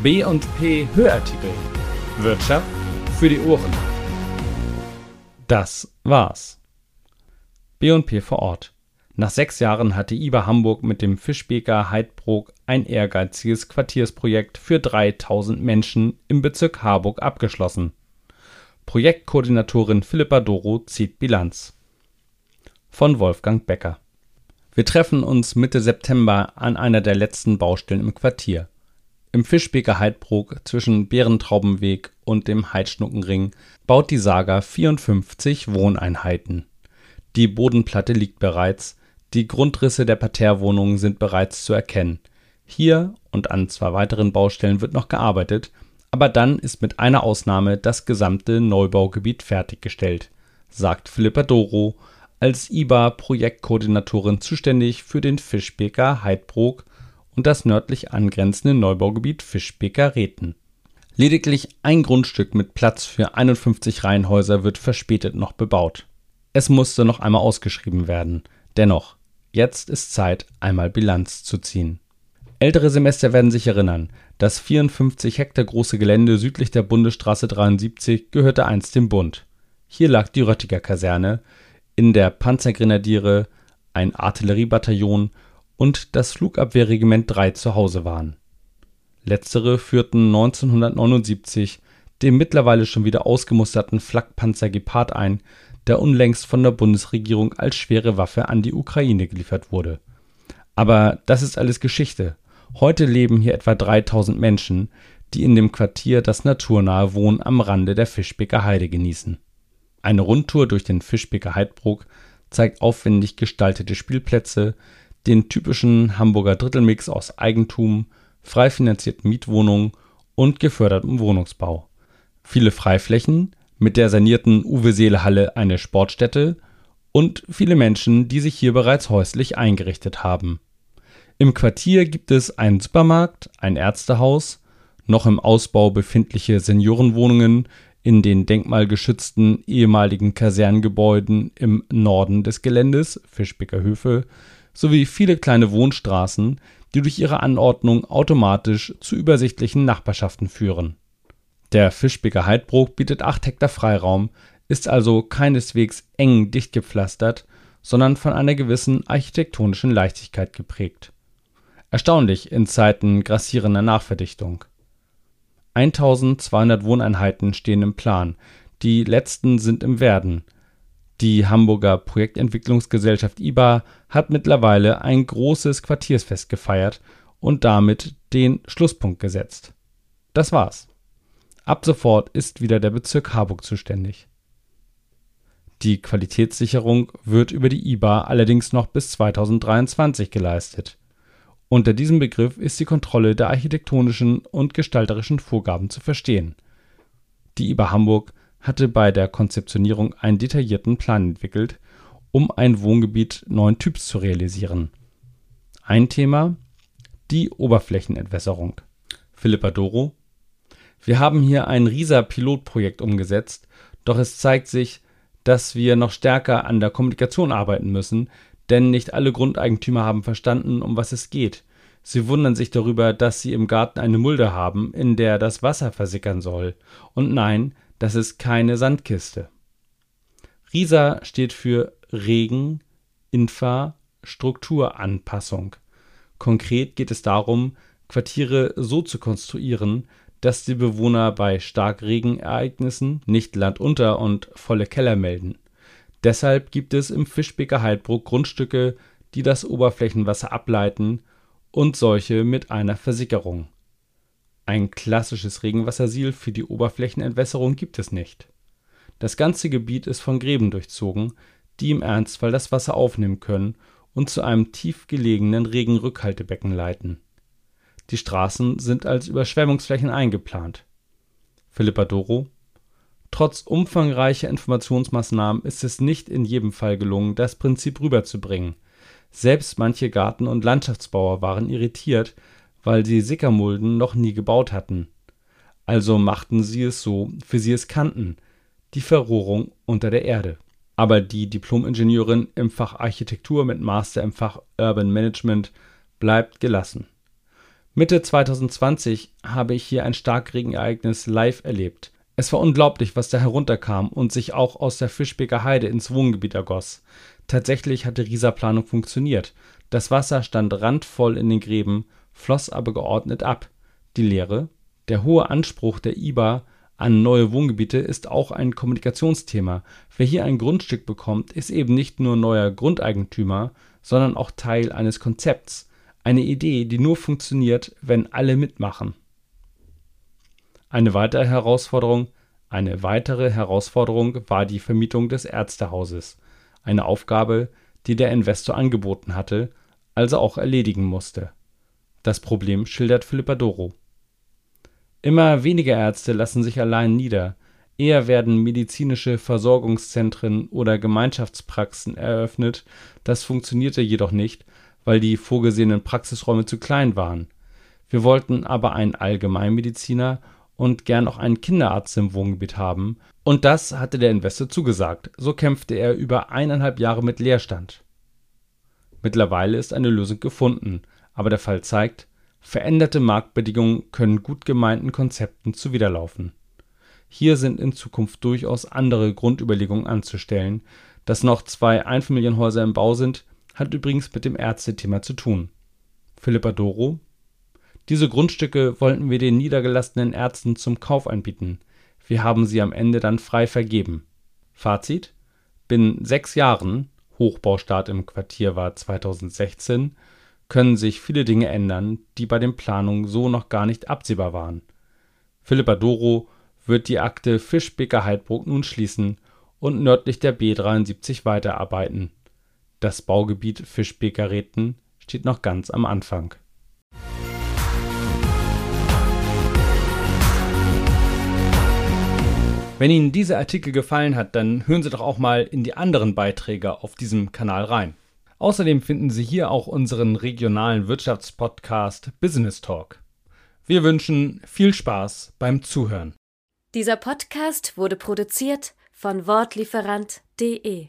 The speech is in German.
B&P Hörartikel. Wirtschaft für die Ohren. Das war's. B&P vor Ort. Nach sechs Jahren hatte IBA Hamburg mit dem Fischbeker Heidbrook ein ehrgeiziges Quartiersprojekt für 3000 Menschen im Bezirk Harburg abgeschlossen. Projektkoordinatorin Philippa Doro zieht Bilanz. Von Wolfgang Becker. Wir treffen uns Mitte September an einer der letzten Baustellen im Quartier. Im Fischbeker Heidbrook zwischen Bärentraubenweg und dem Heidschnuckenring baut die Saga 54 Wohneinheiten. Die Bodenplatte liegt bereits, die Grundrisse der Parterrewohnungen sind bereits zu erkennen. Hier und an zwei weiteren Baustellen wird noch gearbeitet, aber dann ist mit einer Ausnahme das gesamte Neubaugebiet fertiggestellt, sagt Philippa Doro, als IBA-Projektkoordinatorin zuständig für den Fischbeker Heidbrook und das nördlich angrenzende Neubaugebiet Fischbeker Rethen. Lediglich ein Grundstück mit Platz für 51 Reihenhäuser wird verspätet noch bebaut. Es musste noch einmal ausgeschrieben werden. Dennoch, jetzt ist Zeit, einmal Bilanz zu ziehen. Ältere Semester werden sich erinnern, das 54 Hektar große Gelände südlich der Bundesstraße 73 gehörte einst dem Bund. Hier lag die Röttiger Kaserne, in der Panzergrenadiere, ein Artilleriebataillon und das Flugabwehrregiment 3 zu Hause waren. Letztere führten 1979 den mittlerweile schon wieder ausgemusterten Flakpanzer Gepard ein, der unlängst von der Bundesregierung als schwere Waffe an die Ukraine geliefert wurde. Aber das ist alles Geschichte. Heute leben hier etwa 3000 Menschen, die in dem Quartier das naturnahe Wohnen am Rande der Fischbecker Heide genießen eine Rundtour durch den Fischbeker Heidbruck zeigt aufwendig gestaltete Spielplätze, den typischen Hamburger Drittelmix aus Eigentum, frei finanzierten Mietwohnungen und gefördertem Wohnungsbau. Viele Freiflächen, mit der sanierten Uwe-Seele-Halle eine Sportstätte und viele Menschen, die sich hier bereits häuslich eingerichtet haben. Im Quartier gibt es einen Supermarkt, ein Ärztehaus, noch im Ausbau befindliche Seniorenwohnungen in den denkmalgeschützten ehemaligen Kasernengebäuden im Norden des Geländes (Fischbecker Höfe) sowie viele kleine Wohnstraßen, die durch ihre Anordnung automatisch zu übersichtlichen Nachbarschaften führen. Der Fischbecker Heidbruch bietet acht Hektar Freiraum, ist also keineswegs eng dichtgepflastert, sondern von einer gewissen architektonischen Leichtigkeit geprägt. Erstaunlich in Zeiten grassierender Nachverdichtung 1200 Wohneinheiten stehen im Plan, die letzten sind im Werden. Die Hamburger Projektentwicklungsgesellschaft IBA hat mittlerweile ein großes Quartiersfest gefeiert und damit den Schlusspunkt gesetzt. Das war's. Ab sofort ist wieder der Bezirk Harburg zuständig. Die Qualitätssicherung wird über die IBA allerdings noch bis 2023 geleistet unter diesem Begriff ist die Kontrolle der architektonischen und gestalterischen Vorgaben zu verstehen. Die IBA Hamburg hatte bei der Konzeptionierung einen detaillierten Plan entwickelt, um ein Wohngebiet neuen Typs zu realisieren. Ein Thema: die Oberflächenentwässerung. Philippa Doro: Wir haben hier ein Rieser-Pilotprojekt umgesetzt, doch es zeigt sich, dass wir noch stärker an der Kommunikation arbeiten müssen, denn nicht alle Grundeigentümer haben verstanden, um was es geht. Sie wundern sich darüber, dass sie im Garten eine Mulde haben, in der das Wasser versickern soll. Und nein, das ist keine Sandkiste. RISA steht für Regen, Infra, Strukturanpassung. Konkret geht es darum, Quartiere so zu konstruieren, dass die Bewohner bei Starkregenereignissen nicht landunter und volle Keller melden. Deshalb gibt es im Fischbeker Heidbruck Grundstücke, die das Oberflächenwasser ableiten und solche mit einer Versickerung. Ein klassisches Regenwassersiel für die Oberflächenentwässerung gibt es nicht. Das ganze Gebiet ist von Gräben durchzogen, die im Ernstfall das Wasser aufnehmen können und zu einem tief gelegenen Regenrückhaltebecken leiten. Die Straßen sind als Überschwemmungsflächen eingeplant. Philippa Doro Trotz umfangreicher Informationsmaßnahmen ist es nicht in jedem Fall gelungen, das Prinzip rüberzubringen. Selbst manche Garten und Landschaftsbauer waren irritiert, weil sie Sickermulden noch nie gebaut hatten. Also machten sie es so, wie sie es kannten: die Verrohrung unter der Erde. Aber die Diplomingenieurin im Fach Architektur mit Master im Fach Urban Management bleibt gelassen. Mitte 2020 habe ich hier ein Starkregenereignis live erlebt. Es war unglaublich, was da herunterkam und sich auch aus der Fischbeker Heide ins Wohngebiet ergoss. Tatsächlich hat die Rieserplanung funktioniert. Das Wasser stand randvoll in den Gräben, floss aber geordnet ab. Die Lehre? Der hohe Anspruch der IBA an neue Wohngebiete ist auch ein Kommunikationsthema. Wer hier ein Grundstück bekommt, ist eben nicht nur neuer Grundeigentümer, sondern auch Teil eines Konzepts. Eine Idee, die nur funktioniert, wenn alle mitmachen. Eine weitere Herausforderung, eine weitere Herausforderung war die Vermietung des Ärztehauses. Eine Aufgabe, die der Investor angeboten hatte, also auch erledigen musste. Das Problem schildert Philippa Doro. Immer weniger Ärzte lassen sich allein nieder, eher werden medizinische Versorgungszentren oder Gemeinschaftspraxen eröffnet, das funktionierte jedoch nicht, weil die vorgesehenen Praxisräume zu klein waren. Wir wollten aber einen Allgemeinmediziner und gern auch einen Kinderarzt im Wohngebiet haben, und das hatte der Investor zugesagt. So kämpfte er über eineinhalb Jahre mit Leerstand. Mittlerweile ist eine Lösung gefunden, aber der Fall zeigt, veränderte Marktbedingungen können gut gemeinten Konzepten zuwiderlaufen. Hier sind in Zukunft durchaus andere Grundüberlegungen anzustellen. Dass noch zwei Einfamilienhäuser im Bau sind, hat übrigens mit dem Ärztethema zu tun. Philippa Doro diese Grundstücke wollten wir den niedergelassenen Ärzten zum Kauf anbieten. Wir haben sie am Ende dann frei vergeben. Fazit: Binnen sechs Jahren (Hochbaustart im Quartier war 2016) können sich viele Dinge ändern, die bei den Planungen so noch gar nicht absehbar waren. Philippa Doro wird die Akte Fischbeker Heidbruck nun schließen und nördlich der B 73 weiterarbeiten. Das Baugebiet Fischbeker Rethen steht noch ganz am Anfang Wenn Ihnen dieser Artikel gefallen hat, dann hören Sie doch auch mal in die anderen Beiträge auf diesem Kanal rein. Außerdem finden Sie hier auch unseren regionalen Wirtschaftspodcast Business Talk. Wir wünschen viel Spaß beim Zuhören. Dieser Podcast wurde produziert von Wortlieferant.de